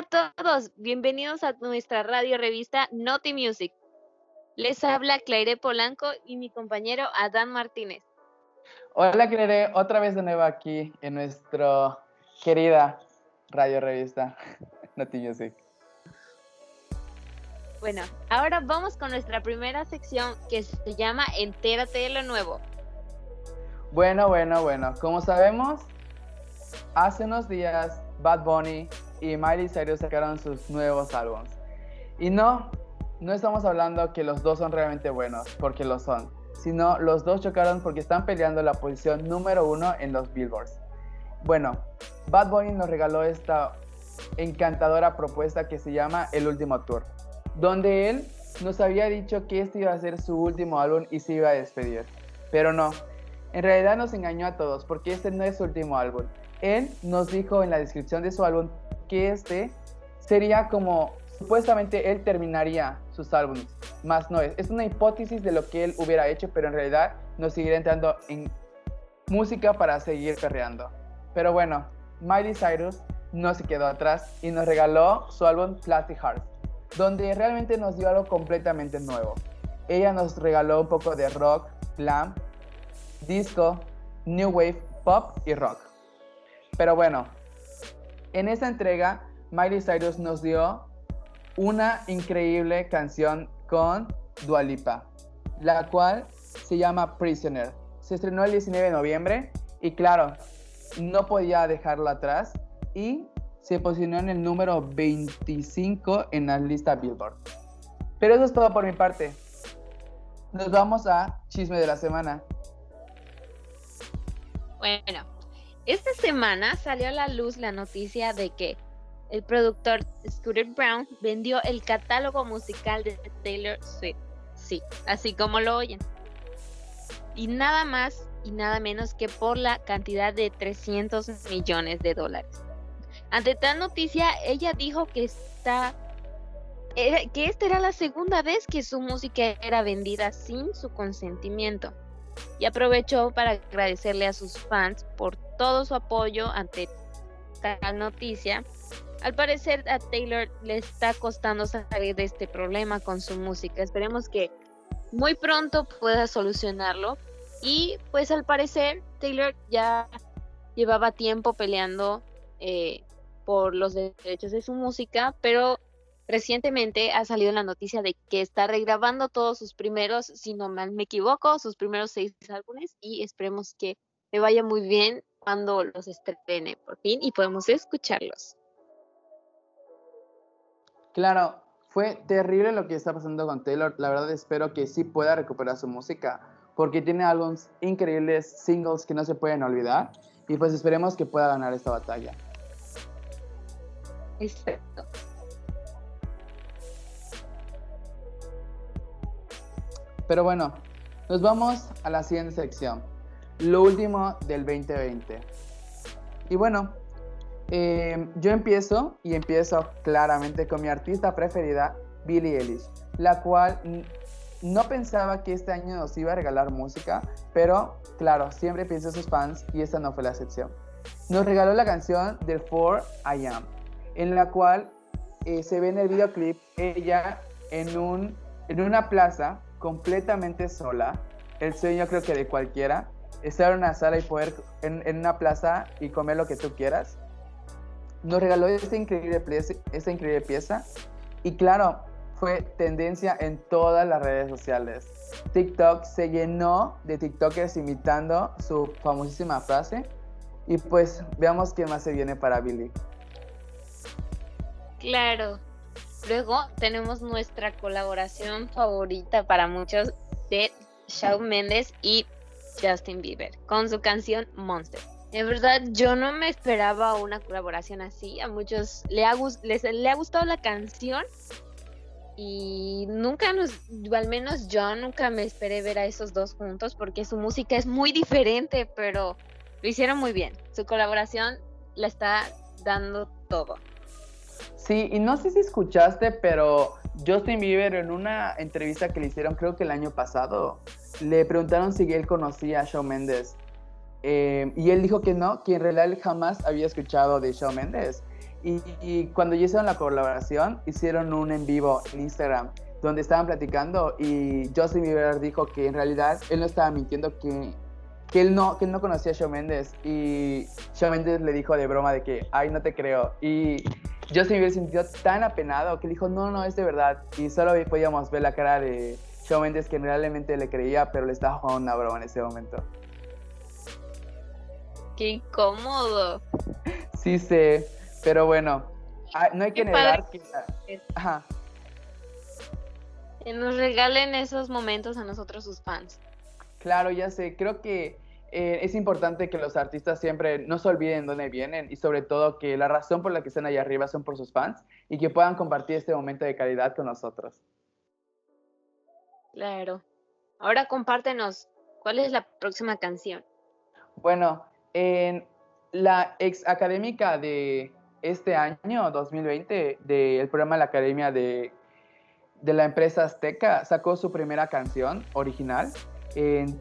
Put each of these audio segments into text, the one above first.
A todos, bienvenidos a nuestra radio revista Naughty Music. Les habla Claire Polanco y mi compañero Adán Martínez. Hola Claire, otra vez de nuevo aquí en nuestra querida radio revista Naughty Music. Bueno, ahora vamos con nuestra primera sección que se llama Entérate de lo nuevo. Bueno, bueno, bueno, como sabemos, hace unos días Bad Bunny y Miley Cyrus sacaron sus nuevos álbumes. Y no, no estamos hablando que los dos son realmente buenos, porque lo son, sino los dos chocaron porque están peleando la posición número uno en los Billboards. Bueno, Bad Bunny nos regaló esta encantadora propuesta que se llama El Último Tour, donde él nos había dicho que este iba a ser su último álbum y se iba a despedir. Pero no, en realidad nos engañó a todos porque este no es su último álbum. Él nos dijo en la descripción de su álbum que este sería como supuestamente él terminaría sus álbumes, más no es. Es una hipótesis de lo que él hubiera hecho, pero en realidad nos seguirá entrando en música para seguir perreando. Pero bueno, Miley Cyrus no se quedó atrás y nos regaló su álbum Plastic Hearts, donde realmente nos dio algo completamente nuevo. Ella nos regaló un poco de rock, glam, disco, new wave, pop y rock. Pero bueno, en esta entrega, Miley Cyrus nos dio una increíble canción con Dualipa, la cual se llama Prisoner. Se estrenó el 19 de noviembre y claro, no podía dejarla atrás y se posicionó en el número 25 en la lista Billboard. Pero eso es todo por mi parte. Nos vamos a chisme de la semana. Bueno, esta semana salió a la luz la noticia de que el productor Scooter Brown vendió el catálogo musical de Taylor Swift. Sí, así como lo oyen. Y nada más y nada menos que por la cantidad de 300 millones de dólares. Ante tal noticia, ella dijo que esta, que esta era la segunda vez que su música era vendida sin su consentimiento. Y aprovechó para agradecerle a sus fans por todo su apoyo ante tal noticia. Al parecer a Taylor le está costando salir de este problema con su música. Esperemos que muy pronto pueda solucionarlo. Y pues al parecer Taylor ya llevaba tiempo peleando eh, por los derechos de su música, pero recientemente ha salido la noticia de que está regrabando todos sus primeros, si no mal me equivoco, sus primeros seis álbumes y esperemos que le vaya muy bien cuando los estrene por fin y podemos escucharlos. Claro, fue terrible lo que está pasando con Taylor. La verdad espero que sí pueda recuperar su música porque tiene álbumes increíbles, singles que no se pueden olvidar y pues esperemos que pueda ganar esta batalla. Exacto. Pero bueno, nos vamos a la siguiente sección lo último del 2020. Y bueno, eh, yo empiezo y empiezo claramente con mi artista preferida, Billie Eilish, la cual no pensaba que este año nos iba a regalar música, pero claro, siempre pienso en sus fans y esta no fue la excepción. Nos regaló la canción The For I Am, en la cual eh, se ve en el videoclip ella en, un, en una plaza completamente sola, el sueño creo que de cualquiera, estar en una sala y poder en, en, una plaza y comer lo que tú quieras. Nos regaló esta increíble, esta increíble pieza y claro, fue tendencia en todas las redes sociales. TikTok se llenó de TikTokers imitando su famosísima frase y pues veamos qué más se viene para Billy. Claro. Luego tenemos nuestra colaboración favorita para muchos de Shawn Mendes y Justin Bieber con su canción Monster. En verdad, yo no me esperaba una colaboración así. A muchos les, le ha gustado la canción y nunca nos, al menos yo nunca me esperé ver a esos dos juntos porque su música es muy diferente, pero lo hicieron muy bien. Su colaboración la está dando todo. Sí, y no sé si escuchaste, pero Justin Bieber en una entrevista que le hicieron creo que el año pasado, le preguntaron si él conocía a Shawn Mendes. Eh, y él dijo que no, que en realidad él jamás había escuchado de Shawn Mendes. Y, cuando ya hicieron la colaboración, hicieron un en vivo en Instagram donde estaban platicando y Justin Bieber dijo que en realidad él no estaba mintiendo, que, que, él, no, él no conocía a Shawn Mendes y Shawn Mendes le dijo de broma de que, ay, no te creo. Y Bieber se sintió tan apenado que le dijo, no, no, es de verdad. Y solo podíamos ver la cara de Shawn Mendes que realmente le creía, pero le estaba jugando una broma en ese momento. Qué incómodo. Sí sé, pero bueno, ah, no hay que negar que... Ajá. Que nos regalen esos momentos a nosotros sus fans. Claro, ya sé, creo que eh, es importante que los artistas siempre no se olviden dónde vienen y sobre todo que la razón por la que están allá arriba son por sus fans y que puedan compartir este momento de calidad con nosotros. Claro. Ahora compártenos, ¿cuál es la próxima canción? Bueno, en la ex académica de este año, 2020, del programa La Academia de, de la empresa Azteca, sacó su primera canción original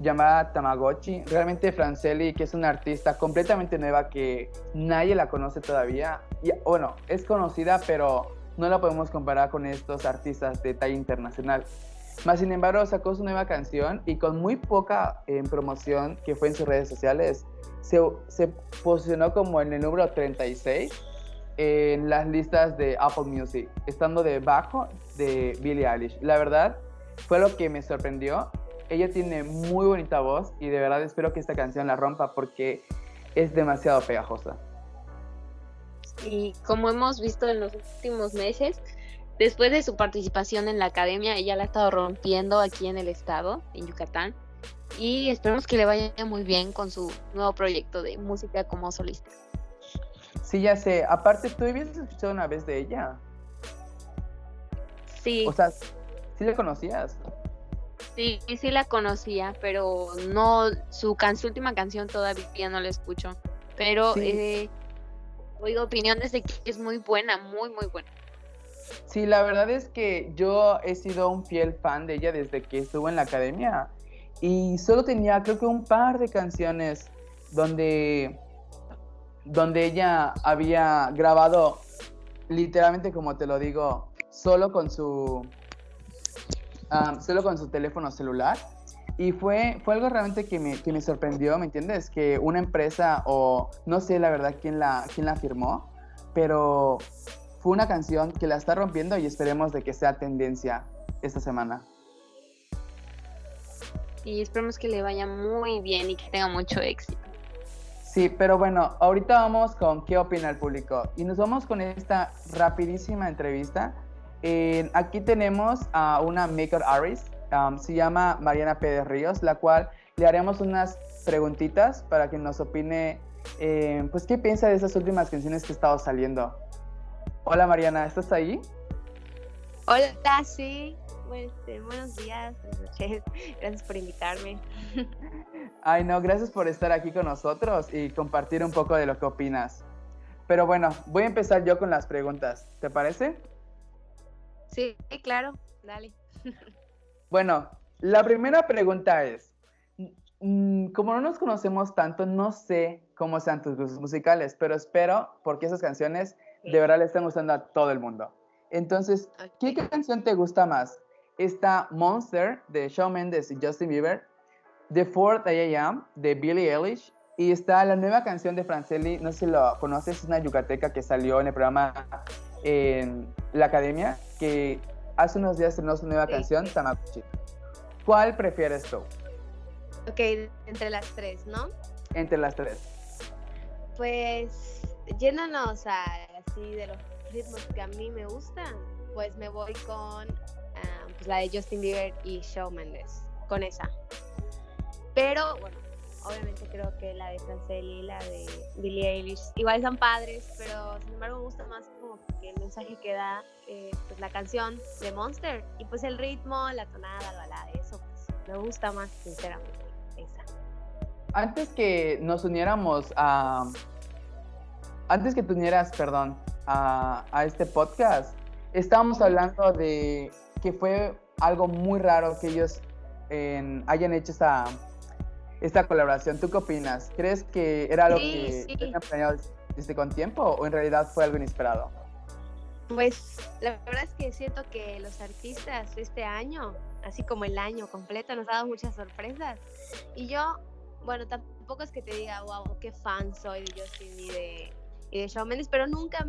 llamada Tamagotchi. Realmente Franceli, que es una artista completamente nueva que nadie la conoce todavía. Y, bueno, es conocida, pero no la podemos comparar con estos artistas de talla internacional. Más sin embargo, sacó su nueva canción y con muy poca en promoción que fue en sus redes sociales, se, se posicionó como en el número 36 en las listas de Apple Music, estando debajo de Billie Eilish. La verdad, fue lo que me sorprendió. Ella tiene muy bonita voz y de verdad espero que esta canción la rompa porque es demasiado pegajosa. Y como hemos visto en los últimos meses, después de su participación en la academia, ella la ha estado rompiendo aquí en el estado, en Yucatán. Y esperemos que le vaya muy bien con su nuevo proyecto de música como solista. Sí, ya sé. Aparte, ¿tú habías escuchado una vez de ella? Sí. O sea, ¿sí la conocías? Sí, sí la conocía, pero no, su, última canción todavía no la escucho. Pero eh, oigo opiniones de que es muy buena, muy, muy buena. Sí, la verdad es que yo he sido un fiel fan de ella desde que estuvo en la academia. Y solo tenía, creo que un par de canciones donde donde ella había grabado literalmente como te lo digo, solo con su solo con su teléfono celular. Y fue, fue algo realmente que me, que me, sorprendió, ¿me entiendes? Que una empresa o no sé la verdad quién la, quién la firmó, pero fue una canción que la está rompiendo y esperemos de que sea tendencia esta semana. Y esperemos que le vaya muy bien y que tenga mucho éxito. Sí, pero bueno, ahorita vamos con qué opina el público. Y nos vamos con esta rapidísima entrevista. Aquí tenemos a una maker artist, um, se llama Mariana Pérez Ríos, la cual le haremos unas preguntitas para que nos opine, eh, pues, qué piensa de esas últimas canciones que ha estado saliendo. Hola Mariana, ¿estás ahí? Hola, sí. Este, buenos días, Gracias por invitarme. Ay, no, gracias por estar aquí con nosotros y compartir un poco de lo que opinas. Pero bueno, voy a empezar yo con las preguntas. ¿Te parece? Sí, claro, dale. Bueno, la primera pregunta es, mm, como no nos conocemos tanto, no sé cómo sean tus gustos musicales, pero espero porque esas canciones de verdad le están gustando a todo el mundo. Entonces, ¿qué canción te gusta más? está Monster de Shawn Mendes y Justin Bieber, The Fourth I Am de Billie Eilish y está la nueva canción de Franceli, no sé si lo conoces, es una yucateca que salió en el programa en la academia, que hace unos días estrenó su nueva canción, Tamagotchi. ¿Cuál prefieres tú? Ok, entre las tres, ¿no? Entre las tres. Pues, yéndonos a, así de los ritmos que a mí me gustan, pues me voy con pues, la de Justin Bieber y Shawn Mendes, con esa. Pero bueno, obviamente creo que la de Franceli y la de Billie Eilish igual son padres, pero sin embargo me gusta más como que el mensaje que da eh, pues la canción de Monster y pues el ritmo, la tonada, la balada, eso pues me gusta más sinceramente esa. Antes que nos uniéramos a... Antes que te unieras, perdón, a, a este podcast, estábamos hablando de que fue algo muy raro que ellos hayan hecho esta, esta colaboración. ¿Tú qué opinas? ¿Crees que era algo que sí. planeado? desde con tiempo o en realidad fue algo inesperado? Pues la verdad es que siento que los artistas este año, así como el año completo, nos ha dado muchas sorpresas. Y yo, bueno, tampoco es que te diga, wow, qué fan soy de Justin y de, y de Shawn Mendes, pero nunca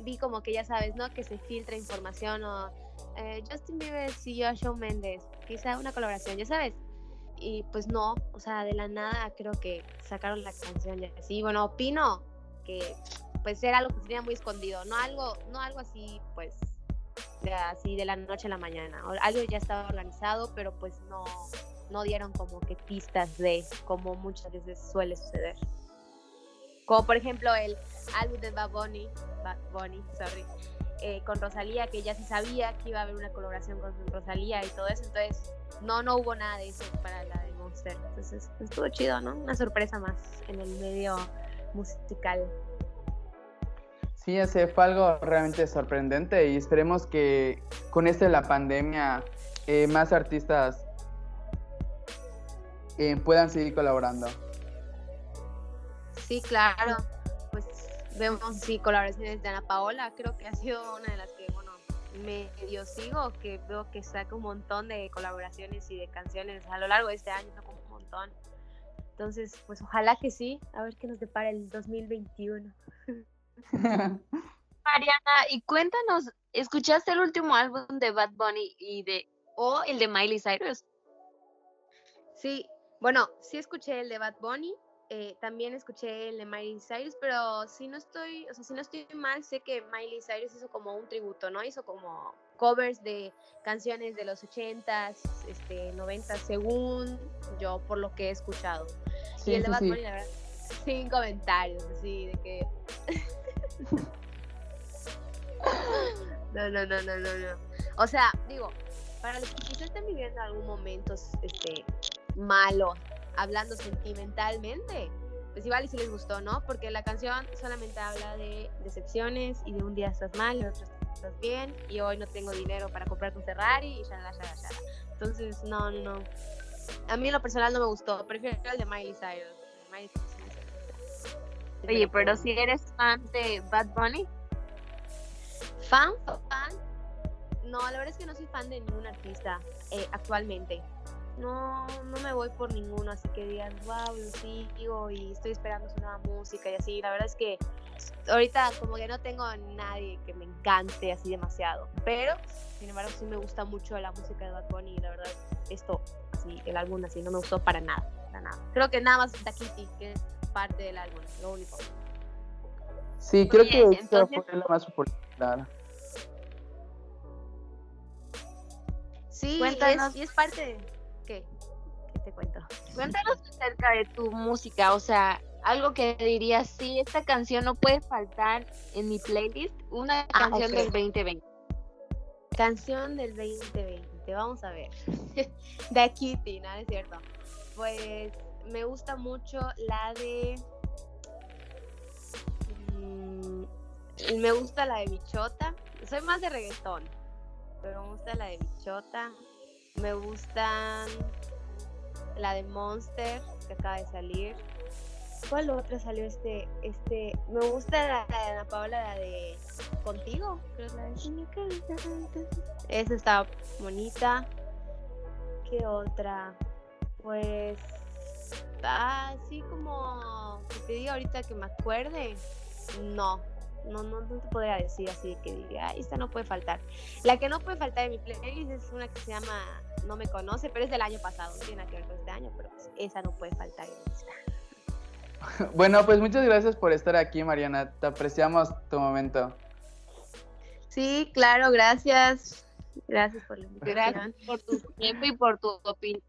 vi como que ya sabes, ¿no? Que se filtra información o eh, Justin Bieber siguió a Shawn Mendes, quizá una colaboración, ya sabes. Y pues no, o sea, de la nada creo que sacaron la canción y así. Bueno, opino que pues era algo que tenía muy escondido, no algo, no algo así, pues, así de la noche a la mañana. Algo ya estaba organizado, pero pues no, no dieron como que pistas de, como muchas veces suele suceder. Como por ejemplo el álbum de Bad Bunny, Bad Bunny, sorry, eh, con Rosalía, que ya se sabía que iba a haber una colaboración con Rosalía y todo eso, entonces no, no hubo nada de eso para la de Monster. Entonces estuvo chido, ¿no? Una sorpresa más en el medio musical. Sí, ese fue algo realmente sorprendente y esperemos que con esto de la pandemia eh, más artistas eh, puedan seguir colaborando. Sí, claro. Pues vemos sí colaboraciones de Ana Paola, creo que ha sido una de las que, bueno, medio sigo, que veo que saca un montón de colaboraciones y de canciones a lo largo de este año, como un montón. Entonces, pues ojalá que sí, a ver qué nos depara el 2021. Mariana, y cuéntanos, ¿escuchaste el último álbum de Bad Bunny y de o el de Miley Cyrus? Sí, bueno, sí escuché el de Bad Bunny, eh, también escuché el de Miley Cyrus, pero si no estoy, o sea, si no estoy mal, sé que Miley Cyrus hizo como un tributo, ¿no? Hizo como covers de canciones de los 80s, este, 90 según yo, por lo que he escuchado. y el de Bunny, la verdad, sin comentarios, así, de que... no, no, no, no, no, no. O sea, digo, para los que quizás estén viviendo algún momento este, malo, hablando sentimentalmente, pues igual y si les gustó, ¿no? Porque la canción solamente habla de decepciones y de un día estás mal y otro estás bien y hoy no tengo dinero para comprar un Ferrari y ya, ya, ya. Entonces, no, no, no. A mí en lo personal no me gustó, prefiero el de Miley Cyrus. Oye, pero si eres fan de Bad Bunny. Fan, fan. No, la verdad es que no soy fan de ningún artista eh, actualmente no, no me voy por ninguno, así que digan, wow, lo sigo y estoy esperando su nueva música y así. La verdad es que ahorita como que no tengo a nadie que me encante así demasiado, pero sin embargo sí me gusta mucho la música de Bad Bunny y la verdad esto, así, el álbum así no me gustó para nada, para nada. Creo que nada más Da Kitty, que es parte del álbum, lo único. Sí, creo que entonces... fue la más popular. Sí, Cuéntanos. y es parte de ¿Qué? te cuento? Cuéntanos acerca de tu música, o sea, algo que dirías, sí, esta canción no puede faltar en mi playlist, una ah, canción del 2020. Canción del 2020, vamos a ver. de Kitty, ¿no? Es cierto. Pues me gusta mucho la de... Mm, me gusta la de Bichota. Soy más de reggaetón, pero me gusta la de Bichota. Me gustan la de Monster, que acaba de salir. ¿Cuál otra salió este? este Me gusta la, de Ana Paula, la de Contigo. Creo la de Esa está bonita. ¿Qué otra? Pues así como que te diga ahorita que me acuerde. No, no, no, no te podría decir así que diga, esta no puede faltar. La que no puede faltar en mi playlist es una que se llama No me conoce, pero es del año pasado, no tiene nada que ver con este año, pero pues, esa no puede faltar en Bueno, pues muchas gracias por estar aquí, Mariana. Te apreciamos tu momento. Sí, claro, gracias. Gracias por la invitación. Gracias por tu tiempo y por tu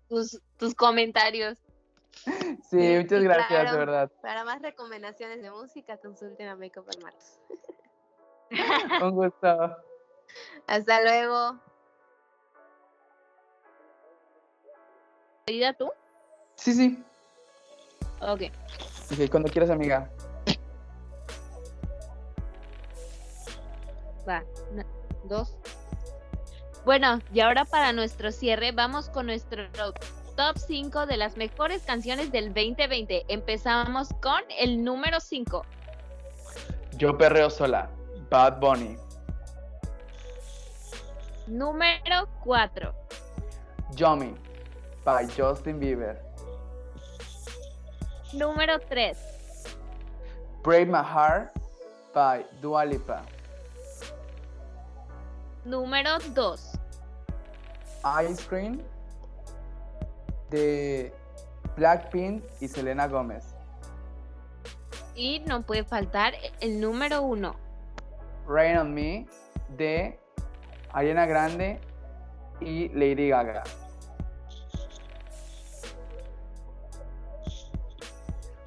tus, tus comentarios. Sí, muchas gracias, de verdad. Para más recomendaciones de música, consulten a Makeup and Martos. Un gusto. Hasta luego. ¿Ayuda tú? Sí, sí. Ok. Ok, cuando quieras, amiga. Va, dos. Bueno, y ahora para nuestro cierre vamos con nuestro top 5 de las mejores canciones del 2020. Empezamos con el número 5. Yo perreo sola. Bad Bunny. Número 4. Yummy. By Justin Bieber. Número 3. Break My Heart. By Dua Lipa. Número 2. Ice Cream. De Blackpink y Selena Gómez. Y no puede faltar el número 1. Rain on Me. De Ariana Grande y Lady Gaga.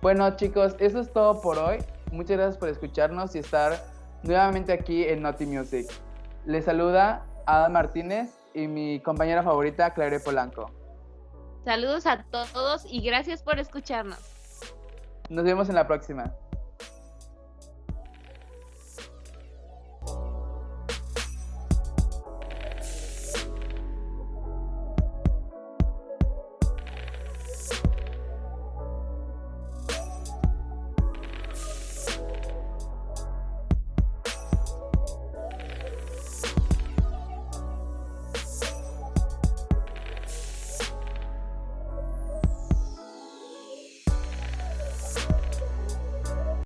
Bueno chicos, eso es todo por hoy. Muchas gracias por escucharnos y estar nuevamente aquí en Naughty Music. Les saluda Adam Martínez y mi compañera favorita, Claire Polanco. Saludos a todos y gracias por escucharnos. Nos vemos en la próxima.